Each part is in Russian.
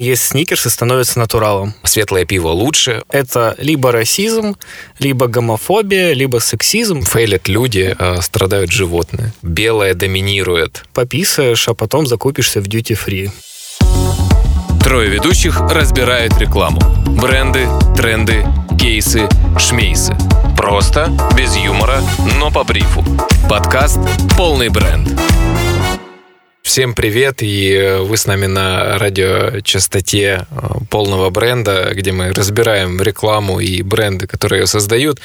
Есть сникерсы становятся натуралом. Светлое пиво лучше. Это либо расизм, либо гомофобия, либо сексизм. Фейлят люди, а страдают животные. Белое доминирует. Пописаешь, а потом закупишься в дьюти-фри. Трое ведущих разбирают рекламу. Бренды, тренды, кейсы, шмейсы. Просто, без юмора, но по брифу. Подкаст «Полный бренд». Всем привет, и вы с нами на радиочастоте э, полного бренда, где мы разбираем рекламу и бренды, которые ее создают.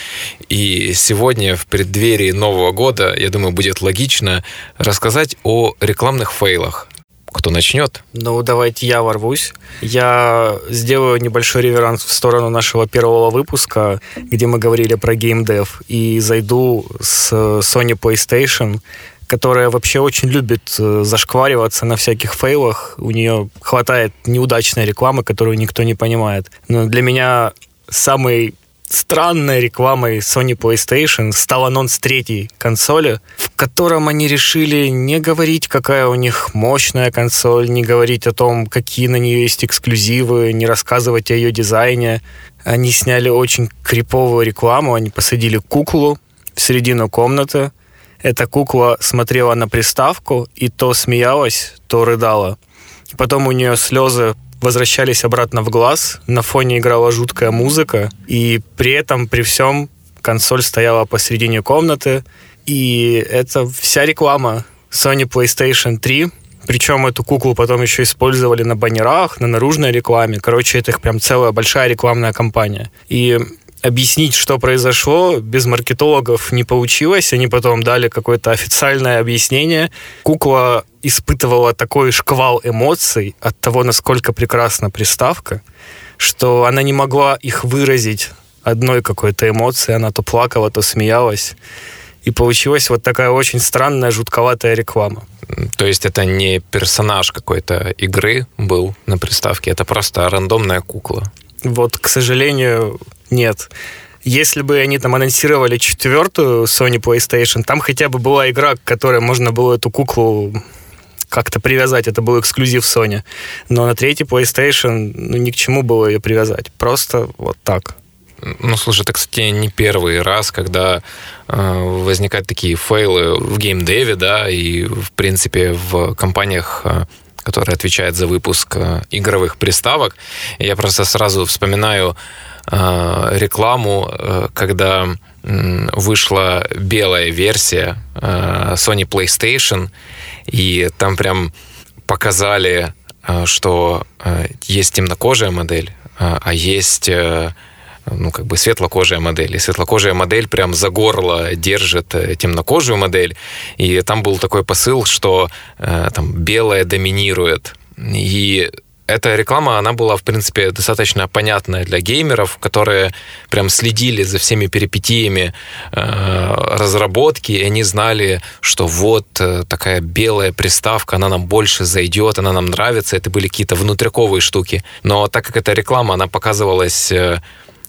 И сегодня в преддверии Нового года, я думаю, будет логично рассказать о рекламных фейлах. Кто начнет? Ну, давайте я ворвусь. Я сделаю небольшой реверанс в сторону нашего первого выпуска, где мы говорили про геймдев, и зайду с Sony PlayStation, которая вообще очень любит э, зашквариваться на всяких фейлах. У нее хватает неудачной рекламы, которую никто не понимает. Но для меня самой странной рекламой Sony PlayStation стал анонс третьей консоли, в котором они решили не говорить, какая у них мощная консоль, не говорить о том, какие на нее есть эксклюзивы, не рассказывать о ее дизайне. Они сняли очень криповую рекламу, они посадили куклу в середину комнаты, эта кукла смотрела на приставку и то смеялась, то рыдала. Потом у нее слезы возвращались обратно в глаз, на фоне играла жуткая музыка, и при этом, при всем, консоль стояла посередине комнаты, и это вся реклама Sony PlayStation 3, причем эту куклу потом еще использовали на баннерах, на наружной рекламе. Короче, это их прям целая большая рекламная кампания. И объяснить, что произошло, без маркетологов не получилось. Они потом дали какое-то официальное объяснение. Кукла испытывала такой шквал эмоций от того, насколько прекрасна приставка, что она не могла их выразить одной какой-то эмоции. Она то плакала, то смеялась. И получилась вот такая очень странная, жутковатая реклама. То есть это не персонаж какой-то игры был на приставке, это просто рандомная кукла. Вот, к сожалению, нет. Если бы они там анонсировали четвертую Sony PlayStation, там хотя бы была игра, к которой можно было эту куклу как-то привязать. Это был эксклюзив Sony. Но на третий PlayStation ну, ни к чему было ее привязать. Просто вот так. Ну, слушай, это, кстати, не первый раз, когда э, возникают такие фейлы в геймдеве, да, и, в принципе, в компаниях, э, которые отвечают за выпуск э, игровых приставок. Я просто сразу вспоминаю рекламу, э, когда вышла белая версия э, Sony PlayStation, и там прям показали, что есть темнокожая модель, а есть ну, как бы светлокожая модель. И светлокожая модель прям за горло держит темнокожую модель. И там был такой посыл, что там белая доминирует. И эта реклама, она была, в принципе, достаточно понятная для геймеров, которые прям следили за всеми перипетиями э, разработки, и они знали, что вот э, такая белая приставка, она нам больше зайдет, она нам нравится, это были какие-то внутряковые штуки. Но так как эта реклама, она показывалась... Э,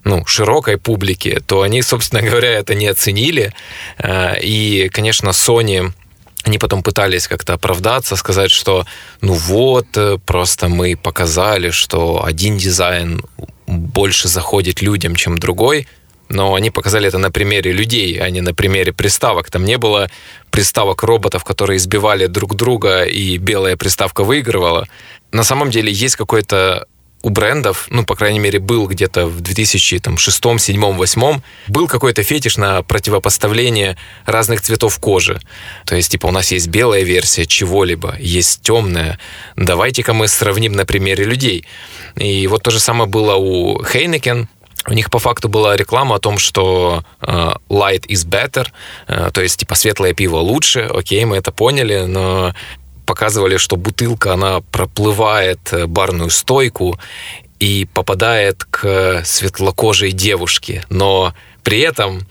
ну, широкой публике, то они, собственно говоря, это не оценили. Э, и, конечно, Sony они потом пытались как-то оправдаться, сказать, что ну вот, э, просто мы показали, что один дизайн больше заходит людям, чем другой, но они показали это на примере людей, а не на примере приставок. Там не было приставок роботов, которые избивали друг друга, и белая приставка выигрывала. На самом деле есть какой-то у брендов, ну, по крайней мере, был где-то в 2006, 2007, 2008, был какой-то фетиш на противопоставление разных цветов кожи. То есть, типа, у нас есть белая версия чего-либо, есть темная. Давайте-ка мы сравним на примере людей. И вот то же самое было у Heineken, у них по факту была реклама о том, что э, light is better, э, то есть типа светлое пиво лучше, окей, мы это поняли, но показывали, что бутылка, она проплывает э, барную стойку и попадает к светлокожей девушке, но при этом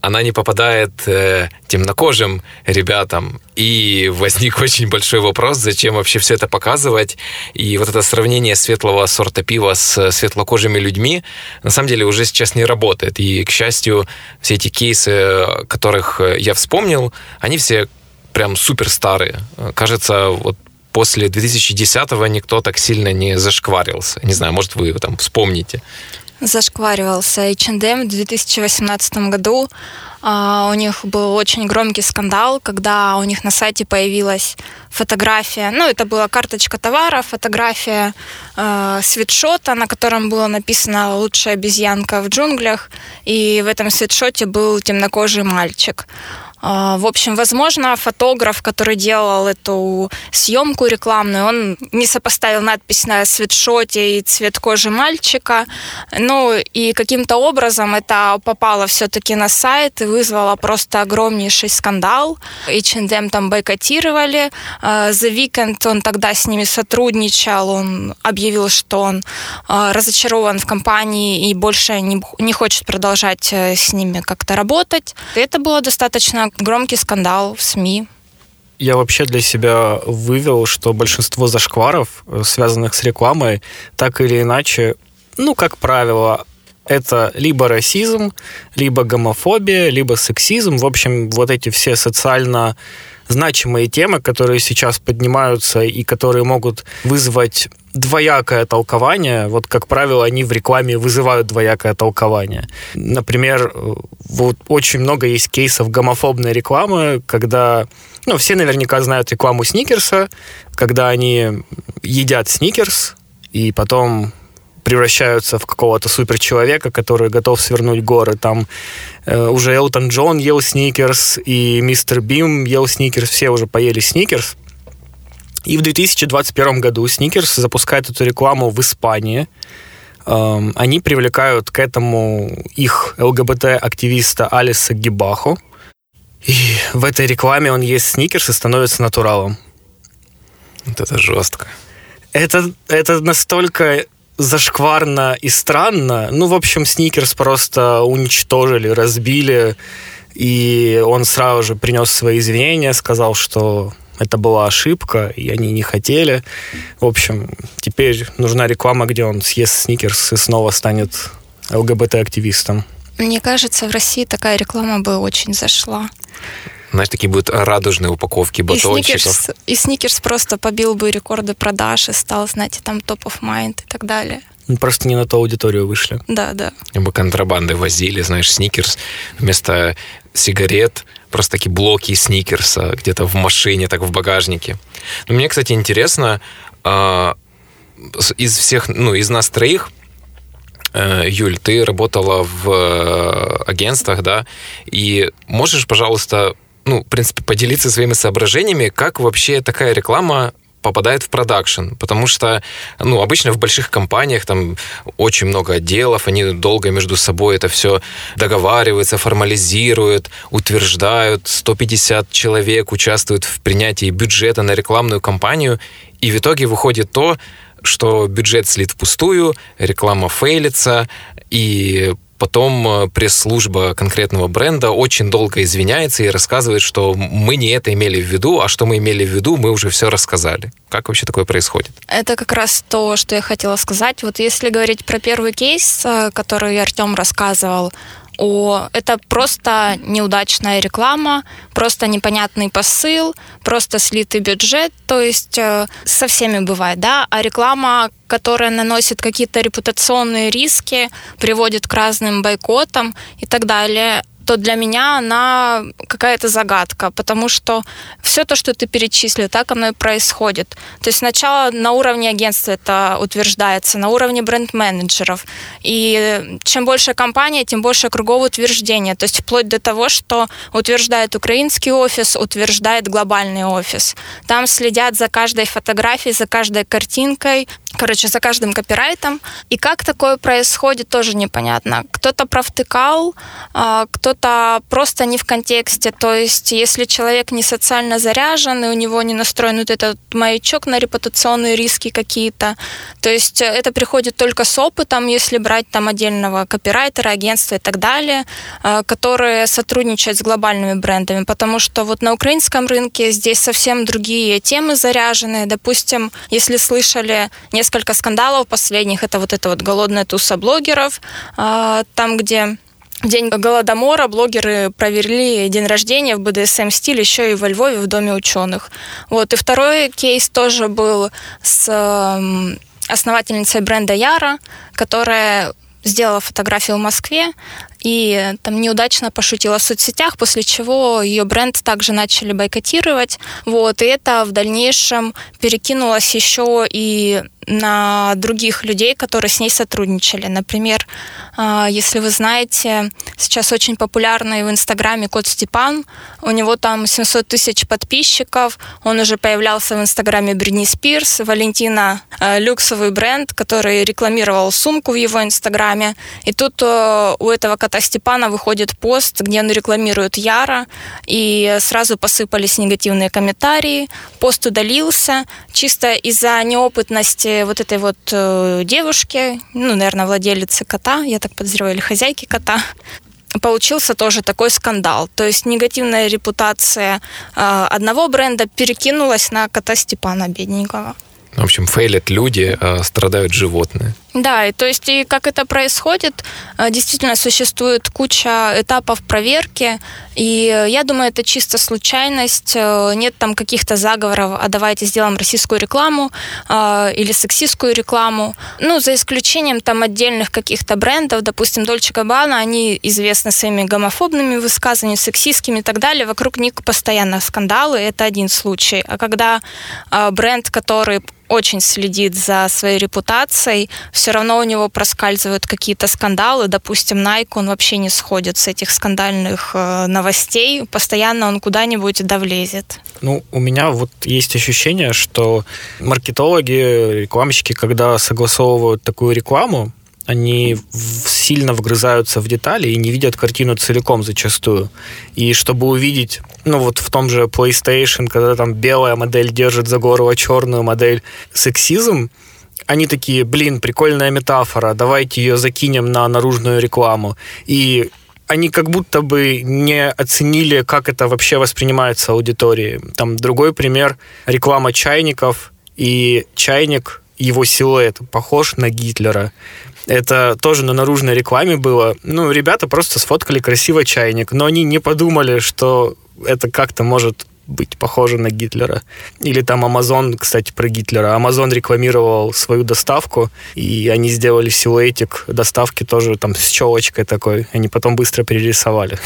она не попадает э, темнокожим ребятам. И возник очень большой вопрос, зачем вообще все это показывать. И вот это сравнение светлого сорта пива с светлокожими людьми на самом деле уже сейчас не работает. И, к счастью, все эти кейсы, которых я вспомнил, они все прям супер старые. Кажется, вот после 2010-го никто так сильно не зашкварился. Не знаю, может, вы там вспомните. Зашкваривался H&M в 2018 году. А, у них был очень громкий скандал, когда у них на сайте появилась фотография, ну, это была карточка товара, фотография э, свитшота, на котором было написано «Лучшая обезьянка в джунглях», и в этом свитшоте был темнокожий мальчик. А, в общем, возможно, фотограф, который делал эту съемку рекламную, он не сопоставил надпись на свитшоте и цвет кожи мальчика. Ну и каким-то образом это попало все-таки на сайт и вызвало просто огромнейший скандал. H&M там бойкотировали. А, The Weeknd, он тогда с ними сотрудничал, он объявил, что он а, разочарован в компании и больше не, не хочет продолжать э, с ними как-то работать. Это было достаточно громкий скандал в СМИ. Я вообще для себя вывел, что большинство зашкваров, э, связанных с рекламой, так или иначе, ну, как правило, это либо расизм, либо гомофобия, либо сексизм. В общем, вот эти все социально значимые темы, которые сейчас поднимаются и которые могут вызвать двоякое толкование. Вот, как правило, они в рекламе вызывают двоякое толкование. Например, вот очень много есть кейсов гомофобной рекламы, когда, ну, все наверняка знают рекламу Сникерса, когда они едят Сникерс, и потом превращаются в какого-то суперчеловека, который готов свернуть горы. Там э, уже Элтон Джон ел сникерс, и мистер Бим ел сникерс, все уже поели сникерс. И в 2021 году Сникерс запускает эту рекламу в Испании. Эм, они привлекают к этому их ЛГБТ-активиста Алиса Гибахо. И в этой рекламе он ест Сникерс и становится натуралом. Вот это жестко. Это, это настолько зашкварно и странно. Ну, в общем, Сникерс просто уничтожили, разбили. И он сразу же принес свои извинения, сказал, что это была ошибка, и они не хотели. В общем, теперь нужна реклама, где он съест сникерс и снова станет ЛГБТ-активистом. Мне кажется, в России такая реклама бы очень зашла. Знаешь, такие будут радужные упаковки батончиков. И Сникерс, и Сникерс просто побил бы рекорды продаж и стал, знаете, там топ of mind и так далее. Просто не на ту аудиторию вышли. Да, да. Мы контрабанды возили, знаешь, Сникерс вместо сигарет просто такие блоки сникерса где-то в машине, так в багажнике. Но мне, кстати, интересно, э, из всех, ну, из нас троих, э, Юль, ты работала в э, агентствах, да, и можешь, пожалуйста, ну, в принципе, поделиться своими соображениями, как вообще такая реклама попадает в продакшн, потому что, ну, обычно в больших компаниях там очень много отделов, они долго между собой это все договариваются, формализируют, утверждают, 150 человек участвуют в принятии бюджета на рекламную кампанию, и в итоге выходит то, что бюджет слит впустую, реклама фейлится, и Потом э, пресс-служба конкретного бренда очень долго извиняется и рассказывает, что мы не это имели в виду, а что мы имели в виду, мы уже все рассказали. Как вообще такое происходит? Это как раз то, что я хотела сказать. Вот если говорить про первый кейс, э, который Артем рассказывал, о, это просто неудачная реклама, просто непонятный посыл, просто слитый бюджет, то есть э, со всеми бывает, да, а реклама, которая наносит какие-то репутационные риски, приводит к разным бойкотам и так далее, то для меня она какая-то загадка, потому что все то, что ты перечислил, так оно и происходит. То есть сначала на уровне агентства это утверждается, на уровне бренд-менеджеров. И чем больше компания, тем больше кругов утверждения. То есть вплоть до того, что утверждает украинский офис, утверждает глобальный офис. Там следят за каждой фотографией, за каждой картинкой, короче, за каждым копирайтом. И как такое происходит, тоже непонятно. Кто-то провтыкал, а, кто-то просто не в контексте. То есть, если человек не социально заряжен, и у него не настроен вот этот маячок на репутационные риски какие-то, то есть это приходит только с опытом, если брать там отдельного копирайтера, агентства и так далее, а, которые сотрудничают с глобальными брендами, потому что вот на украинском рынке здесь совсем другие темы заряженные. Допустим, если слышали несколько скандалов последних. Это вот это вот голодная туса блогеров, а, там, где в день Голодомора блогеры провели день рождения в БДСМ-стиле еще и во Львове в Доме ученых. Вот. И второй кейс тоже был с основательницей бренда Яра, которая сделала фотографию в Москве и там неудачно пошутила в соцсетях, после чего ее бренд также начали бойкотировать. Вот, и это в дальнейшем перекинулось еще и на других людей, которые с ней сотрудничали. Например, а, если вы знаете, сейчас очень популярный в Инстаграме кот Степан, у него там 700 тысяч подписчиков, он уже появлялся в Инстаграме Бридни Спирс, Валентина а, люксовый бренд, который рекламировал сумку в его Инстаграме, и тут а, у этого кота Степана выходит пост, где он рекламирует Яра, и сразу посыпались негативные комментарии, пост удалился, чисто из-за неопытности вот этой вот э, девушки, ну, наверное, владелицы кота, я так подозреваю, или хозяйки кота, получился тоже такой скандал. То есть негативная репутация э, одного бренда перекинулась на кота Степана бедненького. В общем, фейлят люди, а страдают животные. Да, и то есть и как это происходит, э, действительно существует куча этапов проверки, и я думаю, это чисто случайность, э, нет там каких-то заговоров, а давайте сделаем российскую рекламу э, или сексистскую рекламу. Ну, за исключением там отдельных каких-то брендов, допустим, Дольче Габбана, они известны своими гомофобными высказываниями, сексистскими и так далее, вокруг них постоянно скандалы, это один случай. А когда бренд, который очень следит за своей репутацией, все равно у него проскальзывают какие-то скандалы. Допустим, Nike, он вообще не сходит с этих скандальных э, новостей. Постоянно он куда-нибудь довлезет. Ну, у меня вот есть ощущение, что маркетологи, рекламщики, когда согласовывают такую рекламу, они сильно вгрызаются в детали и не видят картину целиком зачастую. И чтобы увидеть, ну вот в том же PlayStation, когда там белая модель держит за горло черную модель, сексизм, они такие, блин, прикольная метафора, давайте ее закинем на наружную рекламу. И они как будто бы не оценили, как это вообще воспринимается аудиторией. Там другой пример, реклама чайников, и чайник, его силуэт похож на Гитлера. Это тоже на наружной рекламе было. Ну, ребята просто сфоткали красиво чайник, но они не подумали, что это как-то может быть похоже на Гитлера. Или там Amazon, кстати, про Гитлера. Amazon рекламировал свою доставку, и они сделали силуэтик доставки тоже там с челочкой такой. Они потом быстро перерисовали.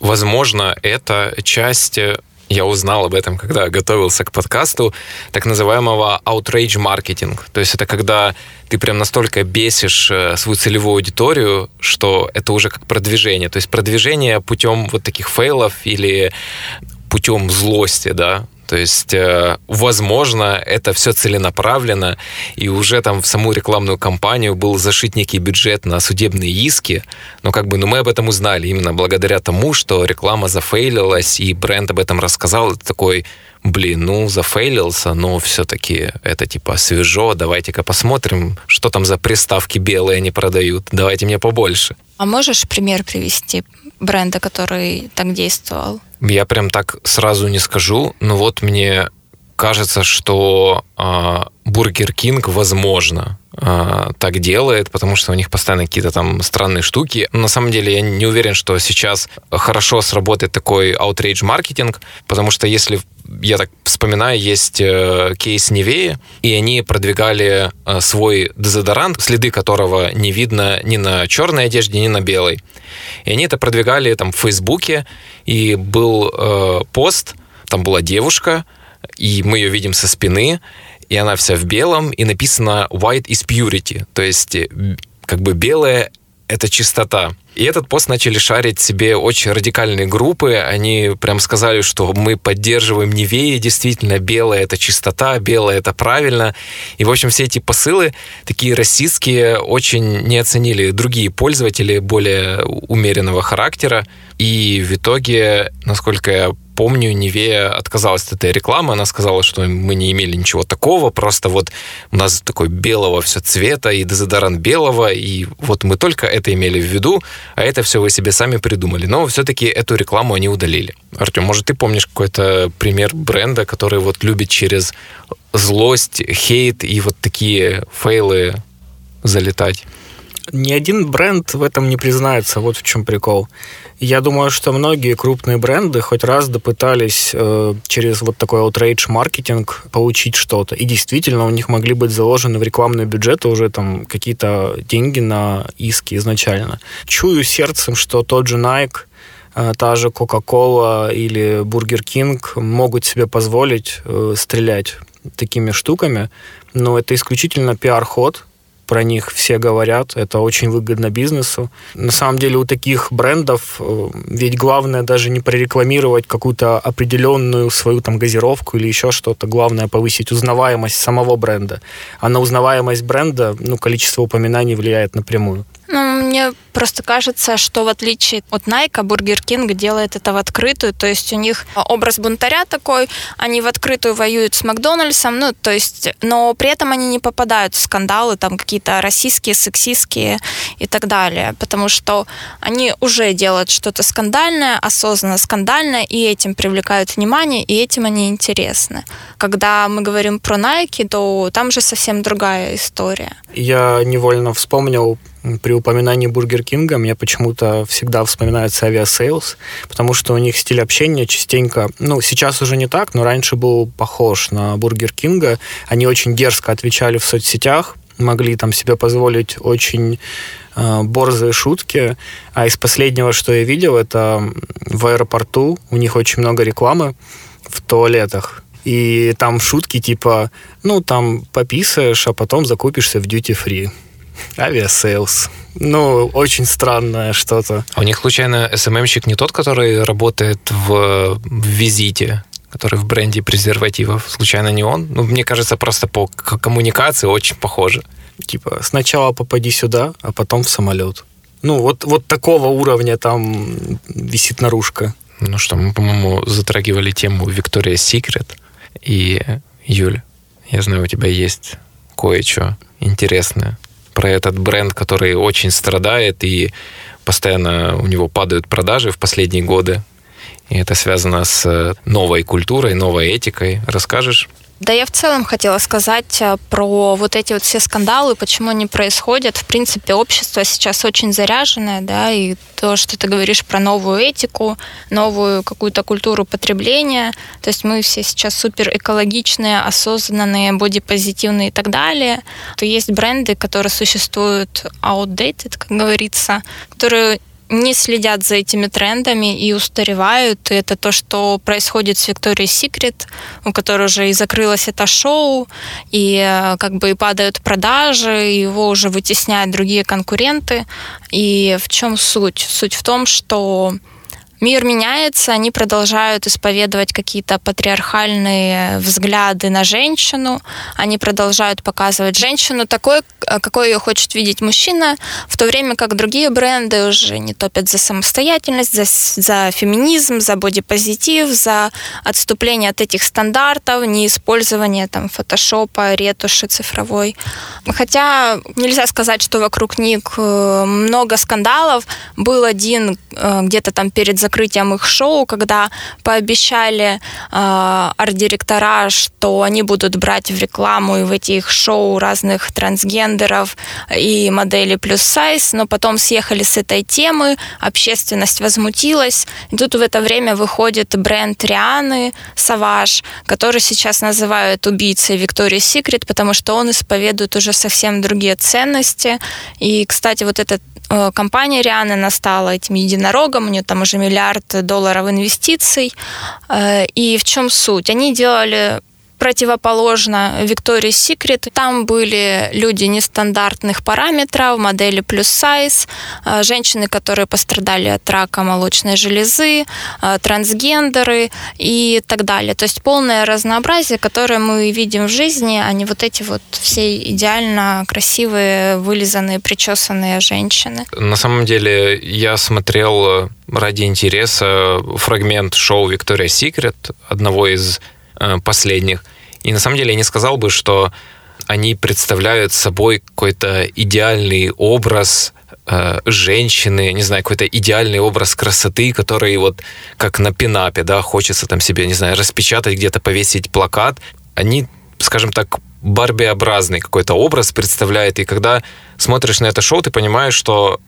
Возможно, это часть я узнал об этом, когда готовился к подкасту, так называемого outrage marketing. То есть это когда ты прям настолько бесишь э, свою целевую аудиторию, что это уже как продвижение. То есть продвижение путем вот таких фейлов или путем злости, да, то есть, э, возможно, это все целенаправленно, и уже там в саму рекламную кампанию был зашит некий бюджет на судебные иски, но как бы, ну мы об этом узнали именно благодаря тому, что реклама зафейлилась, и бренд об этом рассказал, это такой, блин, ну зафейлился, но все-таки это типа свежо, давайте-ка посмотрим, что там за приставки белые они продают, давайте мне побольше. А можешь пример привести бренда, который так действовал? Я прям так сразу не скажу, но вот мне кажется, что Бургер э, Кинг, возможно, э, так делает, потому что у них постоянно какие-то там странные штуки. На самом деле я не уверен, что сейчас хорошо сработает такой outrage маркетинг, потому что если я так вспоминаю, есть э, кейс Nivea, и они продвигали э, свой дезодорант, следы которого не видно ни на черной одежде, ни на белой. И они это продвигали там в Фейсбуке, и был э, пост, там была девушка, и мы ее видим со спины, и она вся в белом, и написано «white is purity», то есть э, как бы белое — это чистота. И этот пост начали шарить себе очень радикальные группы. Они прям сказали, что мы поддерживаем Невеи, действительно, белая — это чистота, белая — это правильно. И, в общем, все эти посылы, такие расистские, очень не оценили другие пользователи более умеренного характера. И в итоге, насколько я помню, Невея отказалась от этой рекламы. Она сказала, что мы не имели ничего такого, просто вот у нас такой белого все цвета и дезодорант белого, и вот мы только это имели в виду, а это все вы себе сами придумали. Но все-таки эту рекламу они удалили. Артем, может, ты помнишь какой-то пример бренда, который вот любит через злость, хейт и вот такие фейлы залетать? Ни один бренд в этом не признается, вот в чем прикол. Я думаю, что многие крупные бренды хоть раз допытались э, через вот такой outrage маркетинг получить что-то. И действительно, у них могли быть заложены в рекламные бюджеты уже там какие-то деньги на иски изначально. Чую сердцем, что тот же Nike э, та же Coca-Cola или Burger King могут себе позволить э, стрелять такими штуками, но это исключительно пиар-ход, про них все говорят, это очень выгодно бизнесу. На самом деле у таких брендов э, ведь главное даже не прорекламировать какую-то определенную свою там газировку или еще что-то, главное повысить узнаваемость самого бренда. А на узнаваемость бренда ну, количество упоминаний влияет напрямую. Ну, мне просто кажется, что в отличие от Nike, Burger King делает это в открытую, то есть у них образ бунтаря такой, они в открытую воюют с Макдональдсом, ну, то есть, но при этом они не попадают в скандалы, там, какие-то расистские, сексистские и так далее, потому что они уже делают что-то скандальное, осознанно скандальное, и этим привлекают внимание, и этим они интересны. Когда мы говорим про Nike, то там же совсем другая история. Я невольно вспомнил при упоминании Бургер Кинга мне почему-то всегда вспоминается авиасейлс, потому что у них стиль общения частенько, ну, сейчас уже не так, но раньше был похож на Бургер Кинга. Они очень дерзко отвечали в соцсетях, могли там себе позволить очень э, борзые шутки. А из последнего, что я видел, это в аэропорту у них очень много рекламы в туалетах. И там шутки типа, ну, там пописаешь, а потом закупишься в duty-free. Авиасейлс. Ну, очень странное что-то. А у них, случайно, СММщик не тот, который работает в, в визите? который в бренде презервативов. Случайно не он? Ну, мне кажется, просто по коммуникации очень похоже. Типа, сначала попади сюда, а потом в самолет. Ну, вот, вот такого уровня там висит наружка. Ну что, мы, по-моему, затрагивали тему Виктория Секрет. И, Юль, я знаю, у тебя есть кое-что интересное про этот бренд, который очень страдает и постоянно у него падают продажи в последние годы. И это связано с новой культурой, новой этикой. Расскажешь? Да, я в целом хотела сказать э, про вот эти вот все скандалы, почему они происходят. В принципе, общество сейчас очень заряженное, да, и то, что ты говоришь про новую этику, новую какую-то культуру потребления. То есть мы все сейчас супер экологичные, осознанные, бодипозитивные и так далее. То есть бренды, которые существуют outdated, как говорится, которые не следят за этими трендами и устаревают. И это то, что происходит с Викторией Секрет, у которой уже и закрылось это шоу, и э, как бы и падают продажи, и его уже вытесняют другие конкуренты. И в чем суть? Суть в том, что мир меняется, они продолжают исповедовать какие-то патриархальные взгляды на женщину, они продолжают показывать женщину такой, какой ее хочет видеть мужчина, в то время как другие бренды уже не топят за самостоятельность, за, за феминизм, за бодипозитив, за отступление от этих стандартов, не использование там фотошопа, ретуши цифровой. Хотя нельзя сказать, что вокруг них э, много скандалов. Был один э, где-то там перед закрытием их шоу, когда пообещали э, арт-директора, что они будут брать в рекламу и в эти их шоу разных трансгендеров и модели плюс сайз, но потом съехали с этой темы, общественность возмутилась. И тут в это время выходит бренд Рианы, Саваж, который сейчас называют убийцей Виктории Секрет, потому что он исповедует уже совсем другие ценности. И, кстати, вот этот Э, компания Рианы, она стала этим единорогом, у нее там уже миллиард долларов инвестиций. Э, и в чем суть? Они делали противоположно Victoria's Secret. Там были люди нестандартных параметров, модели плюс сайз, э, женщины, которые пострадали от рака молочной железы, э, трансгендеры и так далее. То есть полное разнообразие, которое мы видим в жизни, а не вот эти вот все идеально красивые, вылизанные, причесанные женщины. На самом деле я смотрел э, ради интереса фрагмент шоу Victoria's Secret, одного из последних. И на самом деле я не сказал бы, что они представляют собой какой-то идеальный образ э, женщины, не знаю, какой-то идеальный образ красоты, который вот как на пинапе, да, хочется там себе, не знаю, распечатать где-то, повесить плакат. Они, скажем так, барбиобразный какой-то образ представляет. И когда смотришь на это шоу, ты понимаешь, что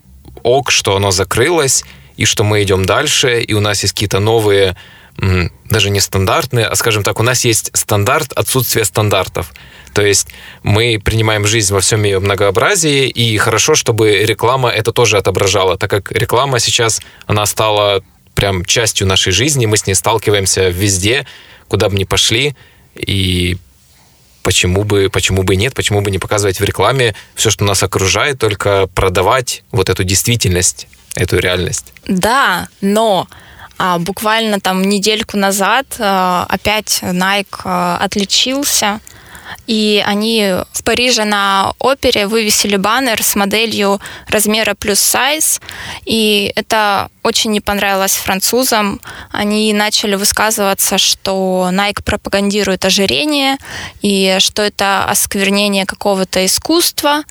ок, что оно закрылось, и что мы идем дальше, и у нас есть какие-то новые даже не стандартные, а, скажем так, у нас есть стандарт отсутствия стандартов. То есть мы принимаем жизнь во всем ее многообразии, и хорошо, чтобы реклама это тоже отображала, так как реклама сейчас, она стала прям частью нашей жизни, мы с ней сталкиваемся везде, куда бы ни пошли, и почему бы, почему бы нет, почему бы не показывать в рекламе все, что нас окружает, только продавать вот эту действительность, эту реальность. Да, но а, буквально там недельку назад а, опять Nike а, отличился. И они в Париже на опере вывесили баннер с моделью размера плюс сайз, и это очень не понравилось французам. Они начали высказываться, что Nike пропагандирует ожирение, и что это осквернение какого-то искусства,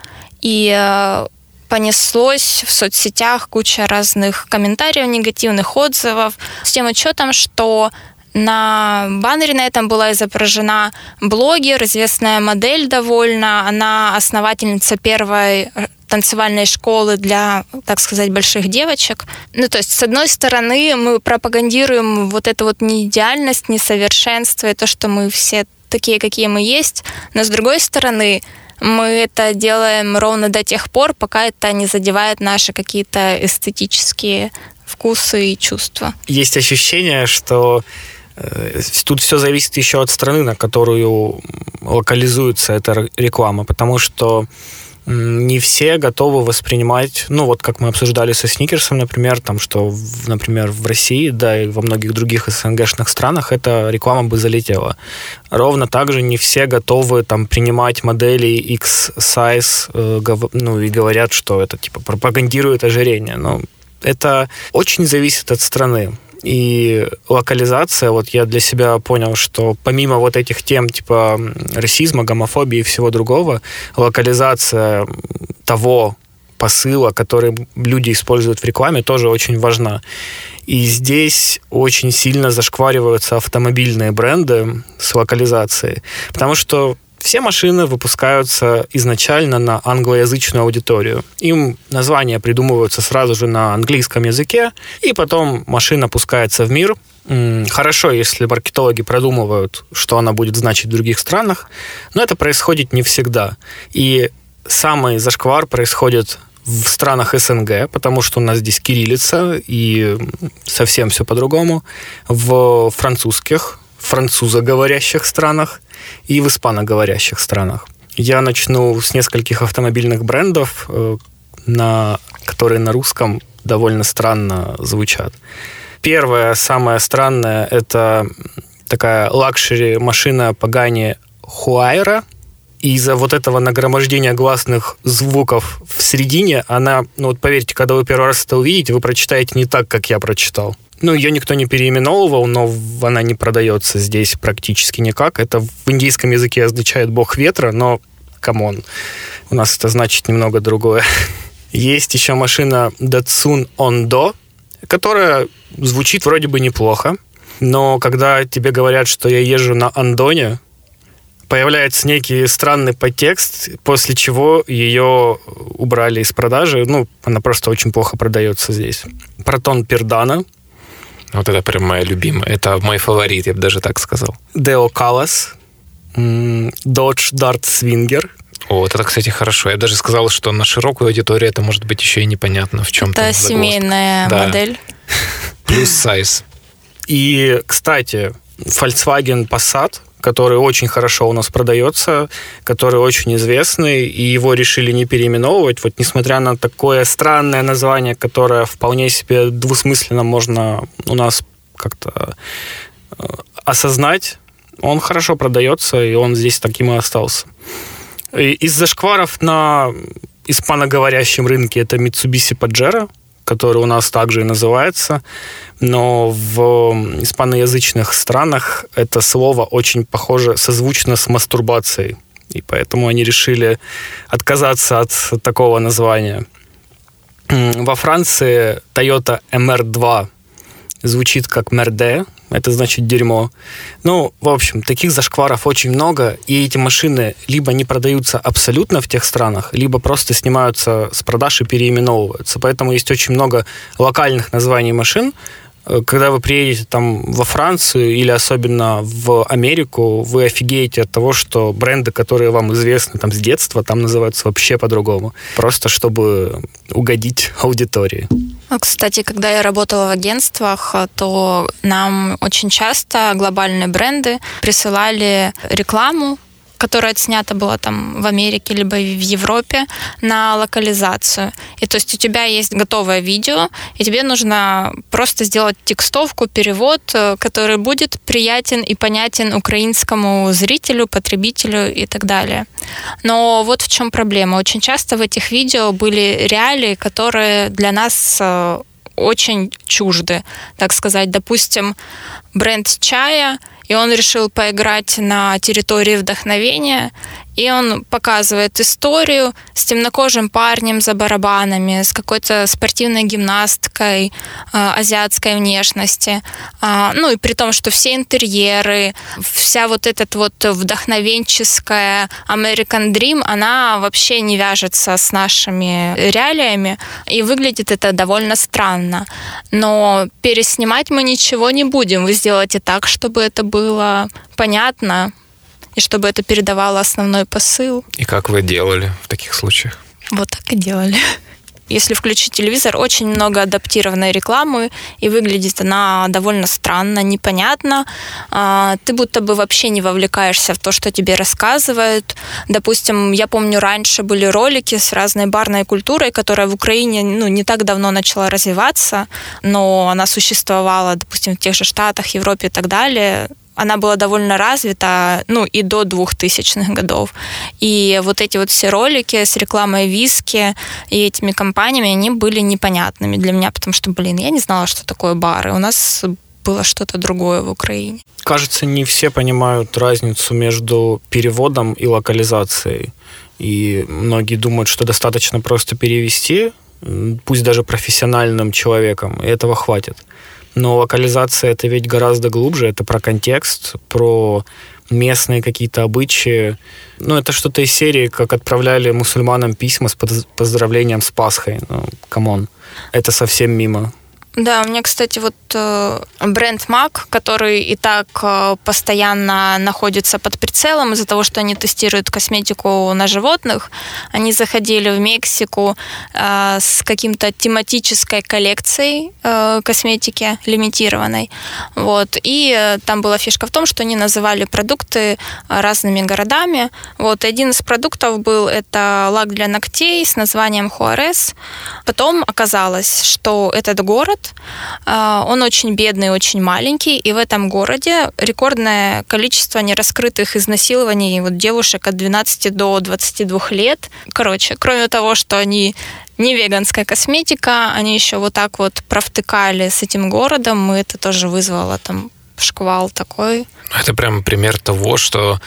и э, понеслось в соцсетях куча разных комментариев, негативных отзывов с тем учетом, что на баннере на этом была изображена блогер, известная модель довольно. Она основательница первой э, танцевальной школы для, так сказать, больших девочек. Ну, то есть, с одной стороны, мы пропагандируем вот эту вот неидеальность, несовершенство, и то, что мы все такие, какие мы есть, но с другой стороны, мы это делаем ровно до тех пор, пока это не задевает наши какие-то эстетические вкусы и чувства. Есть ощущение, что Э, тут все зависит еще от страны, на которую локализуется эта реклама, потому что не все готовы воспринимать, ну вот как мы обсуждали со Сникерсом, например, там, что, например, в России, да, и во многих других СНГшных странах эта реклама бы залетела. Ровно так же не все готовы там принимать модели X-Size, э, ну и говорят, что это типа пропагандирует ожирение. Но это очень зависит от страны. И локализация, вот я для себя понял, что помимо вот этих тем типа расизма, гомофобии и всего другого, локализация того посыла, который люди используют в рекламе, тоже очень важна. И здесь очень сильно зашквариваются автомобильные бренды с локализацией, потому что все машины выпускаются изначально на англоязычную аудиторию. Им названия придумываются сразу же на английском языке, и потом машина пускается в мир. Хорошо, если маркетологи продумывают, что она будет значить в других странах, но это происходит не всегда. И самый зашквар происходит в странах СНГ, потому что у нас здесь кириллица и совсем все по-другому. В французских, французоговорящих странах и в испаноговорящих странах. Я начну с нескольких автомобильных брендов, э, на, которые на русском довольно странно звучат. Первое, самое странное, это такая luxury машина Pagani Huayra. И из-за вот этого нагромождения гласных звуков в середине, она, ну вот поверьте, когда вы первый раз это увидите, вы прочитаете не так, как я прочитал. Ну, ее никто не переименовывал, но она не продается здесь практически никак. Это в индийском языке означает «бог ветра», но, come on, у нас это значит немного другое. Есть еще машина Datsun Ondo, которая звучит вроде бы неплохо, но когда тебе говорят, что я езжу на Андоне, появляется некий странный подтекст, после чего ее убрали из продажи. Ну, она просто очень плохо продается здесь. Протон Пердана, вот это прям моя любимая. Это мой фаворит, я бы даже так сказал. Deo Callas, Dodge Dart Swinger. О, вот это, кстати, хорошо. Я даже сказал, что на широкую аудиторию это может быть еще и непонятно в чем-то. Это семейная да. модель. Плюс сайз. И, кстати, Volkswagen Passat который очень хорошо у нас продается, который очень известный, и его решили не переименовывать, вот несмотря на такое странное название, которое вполне себе двусмысленно можно у нас как-то э, осознать, он хорошо продается, и он здесь таким и остался. Из зашкваров на испаноговорящем рынке это Mitsubishi Pajero, который у нас также и называется, но в испаноязычных странах это слово очень похоже, созвучно с мастурбацией, и поэтому они решили отказаться от такого названия. Во Франции Toyota MR2 звучит как мерде, это значит дерьмо. Ну, в общем, таких зашкваров очень много, и эти машины либо не продаются абсолютно в тех странах, либо просто снимаются с продаж и переименовываются. Поэтому есть очень много локальных названий машин, когда вы приедете там во Францию или особенно в Америку, вы офигеете от того, что бренды, которые вам известны там с детства, там называются вообще по-другому. Просто чтобы угодить аудитории. А, кстати, когда я работала в агентствах, то нам очень часто глобальные бренды присылали рекламу которая отснята была там в Америке либо в Европе на локализацию. И то есть у тебя есть готовое видео, и тебе нужно просто сделать текстовку, перевод, э, который будет приятен и понятен украинскому зрителю, потребителю и так далее. Но вот в чем проблема. Очень часто в этих видео были реалии, которые для нас э, очень чужды, так сказать. Допустим, бренд чая – и он решил поиграть на территории вдохновения, и он показывает историю с темнокожим парнем за барабанами, с какой-то спортивной гимнасткой э, азиатской внешности. А, ну и при том, что все интерьеры, вся вот этот вот вдохновенческая American Dream, она вообще не вяжется с нашими реалиями, и выглядит это довольно странно. Но переснимать мы ничего не будем. Вы сделаете так, чтобы это было понятно, и чтобы это передавало основной посыл. И как вы делали в таких случаях? Вот так и делали. Если включить телевизор, очень много адаптированной рекламы, и выглядит она довольно странно, непонятно. А, ты будто бы вообще не вовлекаешься в то, что тебе рассказывают. Допустим, я помню, раньше были ролики с разной барной культурой, которая в Украине ну, не так давно начала развиваться, но она существовала, допустим, в тех же Штатах, Европе и так далее она была довольно развита, ну, и до 2000-х годов. И вот эти вот все ролики с рекламой виски и этими компаниями, они были непонятными для меня, потому что, блин, я не знала, что такое бары. У нас было что-то другое в Украине. Кажется, не все понимают разницу между переводом и локализацией. И многие думают, что достаточно просто перевести, пусть даже профессиональным человеком, и этого хватит. Но локализация это ведь гораздо глубже, это про контекст, про местные какие-то обычаи. Ну, это что-то из серии, как отправляли мусульманам письма с поздравлением с Пасхой. Ну, come on. Это совсем мимо. Да, у меня, кстати, вот э, бренд MAC, который и так э, постоянно находится под прицелом из-за того, что они тестируют косметику на животных. Они заходили в Мексику э, с каким-то тематической коллекцией косметики лимитированной. Вот. И там была фишка в том, что они называли продукты разными городами. Вот. Один из продуктов был это лак для ногтей с названием Хуарес. Потом оказалось, что этот город а, он очень бедный, очень маленький, и в этом городе рекордное количество нераскрытых изнасилований вот девушек от 12 до 22 лет. Короче, кроме того, что они не веганская косметика, они еще вот так вот провтыкали с этим городом, и это тоже вызвало там шквал такой. Это прям пример того, что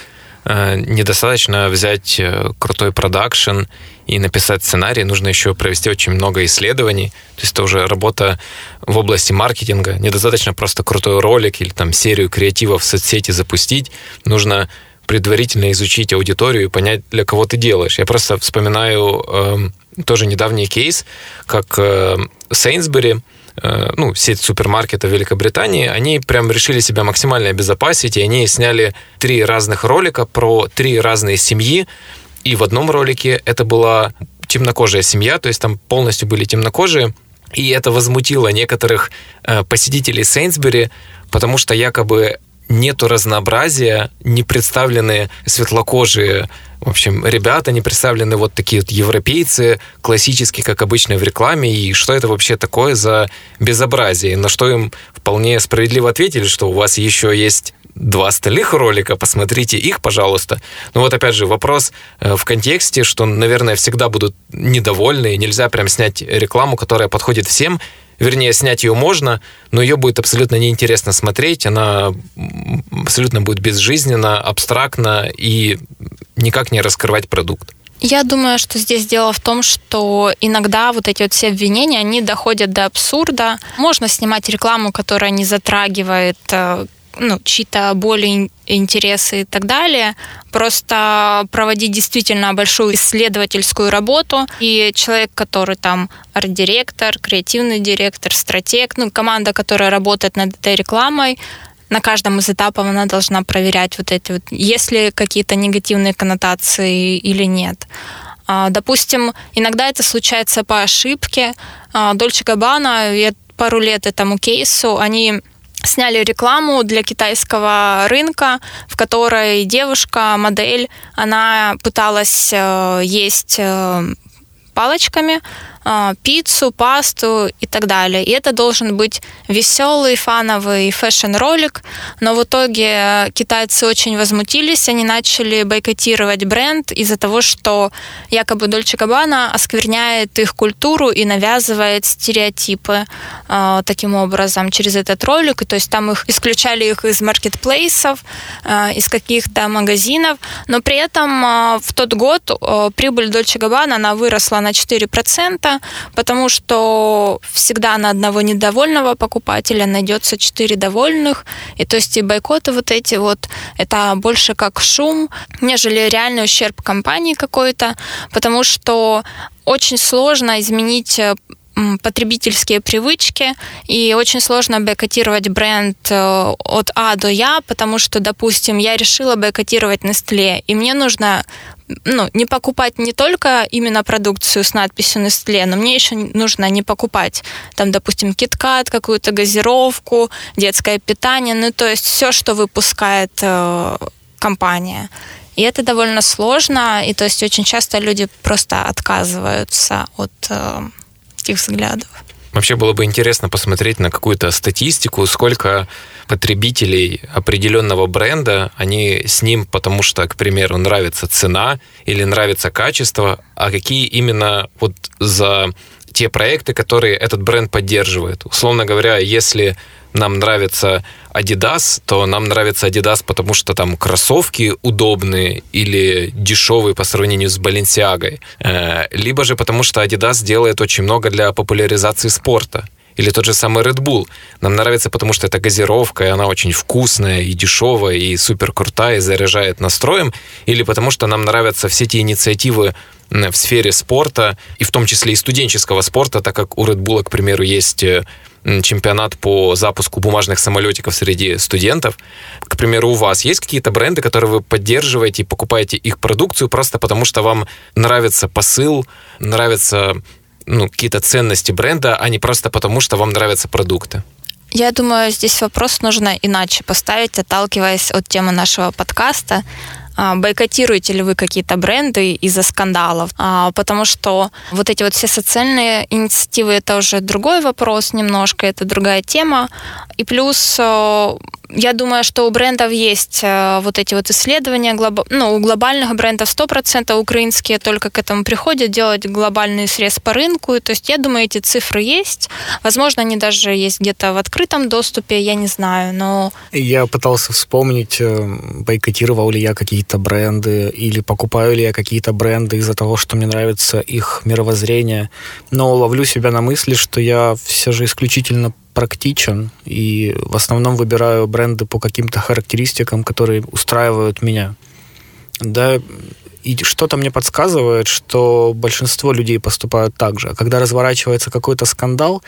э, недостаточно взять э, крутой продакшн и написать сценарий, нужно еще провести очень много исследований. То есть это уже работа в области маркетинга. Недостаточно просто крутой ролик или там серию креативов в соцсети запустить. Нужно предварительно изучить аудиторию и понять, для кого ты делаешь. Я просто вспоминаю э, тоже недавний кейс, как э, Сейнсбери, э, ну, сеть супермаркетов Великобритании, они прям решили себя максимально обезопасить, и они сняли три разных ролика про три разные семьи, и в одном ролике это была темнокожая семья, то есть там полностью были темнокожие, и это возмутило некоторых э, посетителей Сейнсбери, потому что якобы нету разнообразия, не представлены светлокожие, в общем, ребята, не представлены вот такие вот европейцы, классические, как обычно в рекламе, и что это вообще такое за безобразие, на что им вполне справедливо ответили, что у вас еще есть два остальных ролика, посмотрите их, пожалуйста. Ну вот опять же вопрос э, в контексте, что, наверное, всегда будут недовольны, нельзя прям снять рекламу, которая подходит всем, вернее, снять ее можно, но ее будет абсолютно неинтересно смотреть, она абсолютно будет безжизненна, абстрактна и никак не раскрывать продукт. Я думаю, что здесь дело в том, что иногда вот эти вот все обвинения, они доходят до абсурда. Можно снимать рекламу, которая не затрагивает э, ну, чьи-то боли, интересы и так далее. Просто проводить действительно большую исследовательскую работу. И человек, который там арт-директор, креативный директор, стратег, ну, команда, которая работает над этой рекламой, на каждом из этапов она должна проверять вот эти вот, есть ли какие-то негативные коннотации или нет. А, допустим, иногда это случается по ошибке. Дольче Габбана, я пару лет этому кейсу, они сняли рекламу для китайского рынка, в которой девушка, модель, она пыталась э, есть э, палочками, пиццу, пасту и так далее. И это должен быть веселый, фановый фэшн-ролик, но в итоге китайцы очень возмутились, они начали бойкотировать бренд из-за того, что якобы Дольче Габбана оскверняет их культуру и навязывает стереотипы э, таким образом через этот ролик. То есть там их исключали их из маркетплейсов, э, из каких-то магазинов, но при этом э, в тот год э, прибыль Дольче Габбана она выросла на 4%, потому что всегда на одного недовольного покупателя найдется четыре довольных, и то есть и бойкоты вот эти вот, это больше как шум, нежели реальный ущерб компании какой-то, потому что очень сложно изменить э, потребительские привычки, и очень сложно бойкотировать бренд э, от А до Я, потому что, допустим, я решила бойкотировать Nestle, и мне нужно ну, не покупать не только именно продукцию с надписью Nestle, но мне еще нужно не покупать там, допустим, киткат, какую-то газировку, детское питание, ну, то есть все, что выпускает э, компания. И это довольно сложно, и то есть очень часто люди просто отказываются от э, этих взглядов. Вообще было бы интересно посмотреть на какую-то статистику, сколько потребителей определенного бренда, они с ним, потому что, к примеру, нравится цена или нравится качество, а какие именно вот за те проекты, которые этот бренд поддерживает. Условно говоря, если нам нравится Adidas, то нам нравится Adidas, потому что там кроссовки удобные или дешевые по сравнению с Balenciaga. Э, либо же потому что Adidas делает очень много для популяризации спорта. Или тот же самый Red Bull. Нам нравится, потому что это газировка, и она очень вкусная, и дешевая, и супер крутая, и заряжает настроем. Или потому что нам нравятся все те инициативы в сфере спорта, и в том числе и студенческого спорта, так как у Red Bull, к примеру, есть э, чемпионат по запуску бумажных самолетиков среди студентов. К примеру, у вас есть какие-то бренды, которые вы поддерживаете и покупаете их продукцию просто потому, что вам нравится посыл, нравятся ну, какие-то ценности бренда, а не просто потому, что вам нравятся продукты? Я думаю, здесь вопрос нужно иначе поставить, отталкиваясь от темы нашего подкаста. А, бойкотируете ли вы какие-то бренды из-за скандалов, а, потому что вот эти вот все социальные инициативы это уже другой вопрос немножко, это другая тема. И плюс э, я думаю, что у брендов есть э, вот эти вот исследования, ну, у глобальных брендов 100% украинские только к этому приходят, делать глобальный срез по рынку. То есть я думаю, эти цифры есть. Возможно, они даже есть где-то в открытом доступе, я не знаю, но... Я пытался вспомнить, э, бойкотировал ли я какие-то бренды или покупаю ли я какие-то бренды из-за того, что мне нравится их мировоззрение, но ловлю себя на мысли, что я все же исключительно практичен и в основном выбираю бренды по каким-то характеристикам, которые устраивают меня. Да, и что-то мне подсказывает, что большинство людей поступают так же. Когда разворачивается какой-то скандал,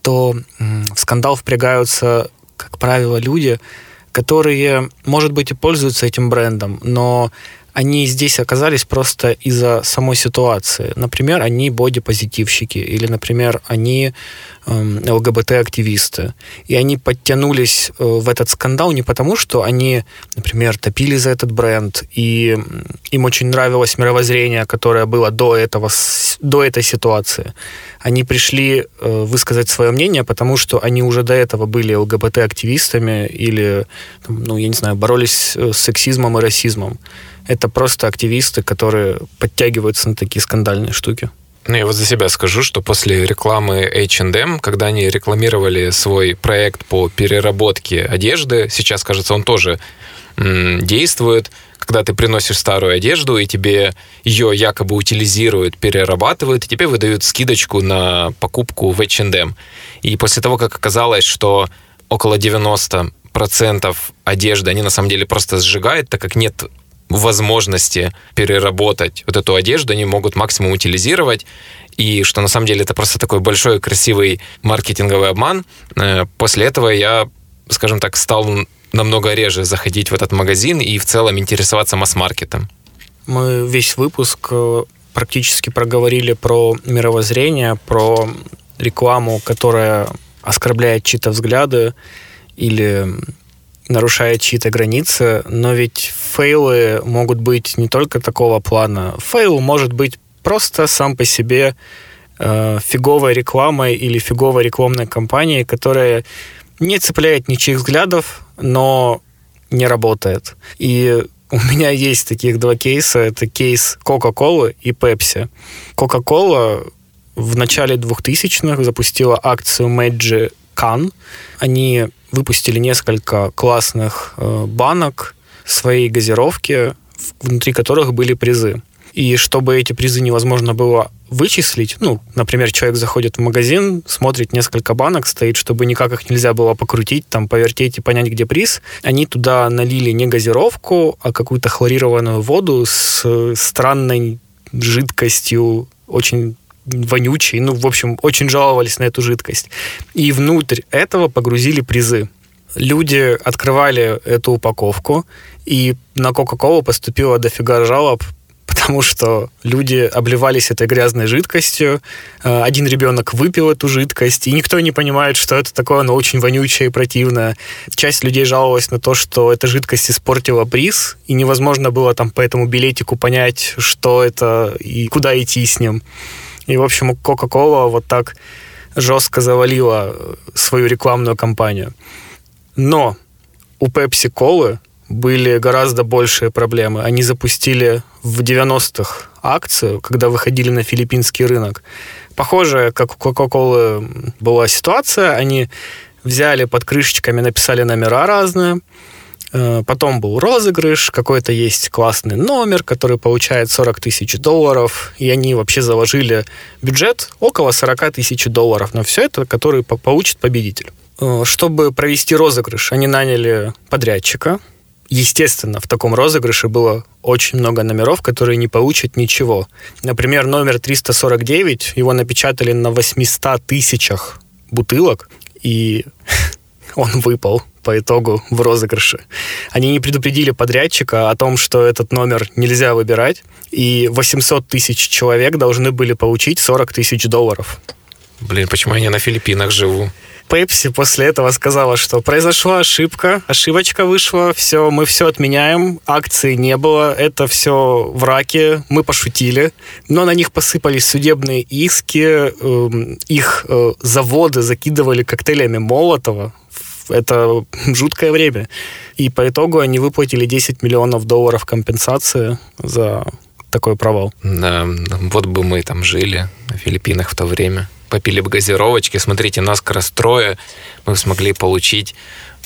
то в скандал впрягаются, как правило, люди, которые, может быть, и пользуются этим брендом, но они здесь оказались просто из-за самой ситуации. Например, они бодипозитивщики, или, например, они э, ЛГБТ-активисты. И они подтянулись э, в этот скандал не потому, что они, например, топили за этот бренд, и им очень нравилось мировоззрение, которое было до, этого, до этой ситуации. Они пришли э, высказать свое мнение, потому что они уже до этого были ЛГБТ-активистами или, ну, я не знаю, боролись э, с сексизмом и расизмом это просто активисты, которые подтягиваются на такие скандальные штуки. Ну, я вот за себя скажу, что после рекламы H&M, когда они рекламировали свой проект по переработке одежды, сейчас, кажется, он тоже действует, когда ты приносишь старую одежду, и тебе ее якобы утилизируют, перерабатывают, и тебе выдают скидочку на покупку в H&M. И после того, как оказалось, что около 90% одежды они на самом деле просто сжигают, так как нет возможности переработать вот эту одежду, они могут максимум утилизировать, и что на самом деле это просто такой большой красивый маркетинговый обман. Э, после этого я, скажем так, стал намного реже заходить в этот магазин и в целом интересоваться масс-маркетом. Мы весь выпуск э, практически проговорили про мировоззрение, про рекламу, которая оскорбляет чьи-то взгляды или нарушает чьи-то границы, но ведь фейлы могут быть не только такого плана. Фейл может быть просто сам по себе э, фиговой рекламой или фиговой рекламной кампанией, которая не цепляет ничьих взглядов, но не работает. И у меня есть таких два кейса. Это кейс Coca-Cola и Pepsi. Coca-Cola в начале 2000-х запустила акцию Magic Can. Они выпустили несколько классных э, банок своей газировки, внутри которых были призы. И чтобы эти призы невозможно было вычислить, ну, например, человек заходит в магазин, смотрит несколько банок, стоит, чтобы никак их нельзя было покрутить, там, повертеть и понять, где приз, они туда налили не газировку, а какую-то хлорированную воду с странной жидкостью, очень вонючей, ну, в общем, очень жаловались на эту жидкость. И внутрь этого погрузили призы. Люди открывали эту упаковку, и на Кока-Колу поступило дофига жалоб потому что люди обливались этой грязной жидкостью. Э, один ребенок выпил эту жидкость, и никто не понимает, что это такое, оно очень вонючее и противное. Часть людей жаловалась на то, что эта жидкость испортила приз, и невозможно было там по этому билетику понять, что это и куда идти с ним. И, в общем, Coca-Cola вот так жестко завалила свою рекламную кампанию. Но у Pepsi-Cola были гораздо большие проблемы. Они запустили в 90-х акцию, когда выходили на филиппинский рынок. Похоже, как у Coca-Cola была ситуация. Они взяли под крышечками, написали номера разные. Э, потом был розыгрыш, какой-то есть классный номер, который получает 40 тысяч долларов, и они вообще заложили бюджет около 40 тысяч долларов на все это, который получит победитель. Э, чтобы провести розыгрыш, они наняли подрядчика, Естественно, в таком розыгрыше было очень много номеров, которые не получат ничего. Например, номер 349, его напечатали на 800 тысячах бутылок, и он выпал по итогу в розыгрыше. Они не предупредили подрядчика о том, что этот номер нельзя выбирать, и 800 тысяч человек должны были получить 40 тысяч долларов. Блин, почему я не на Филиппинах живу? Pepsi после этого сказала, что произошла ошибка, ошибочка вышла, все, мы все отменяем, акции не было, это все в раке, мы пошутили, но на них посыпались судебные иски, эм, их э, заводы закидывали коктейлями Молотова, это жуткое время. И по итогу они выплатили 10 миллионов долларов компенсации за такой провал. Да, вот бы мы там жили на Филиппинах в то время попили бы газировочки. Смотрите, нас как раз трое. Мы смогли получить,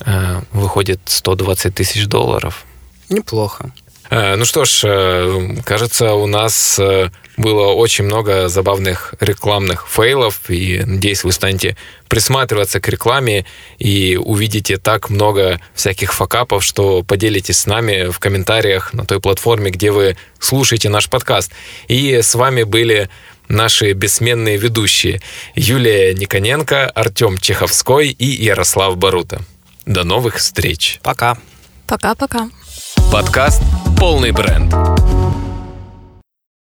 э, выходит, 120 тысяч долларов. Неплохо. Э, ну что ж, э, кажется, у нас было очень много забавных рекламных фейлов, и надеюсь, вы станете присматриваться к рекламе и увидите так много всяких факапов, что поделитесь с нами в комментариях на той платформе, где вы слушаете наш подкаст. И с вами были наши бессменные ведущие Юлия Никоненко, Артем Чеховской и Ярослав Барута. До новых встреч. Пока. Пока-пока. Подкаст «Полный бренд».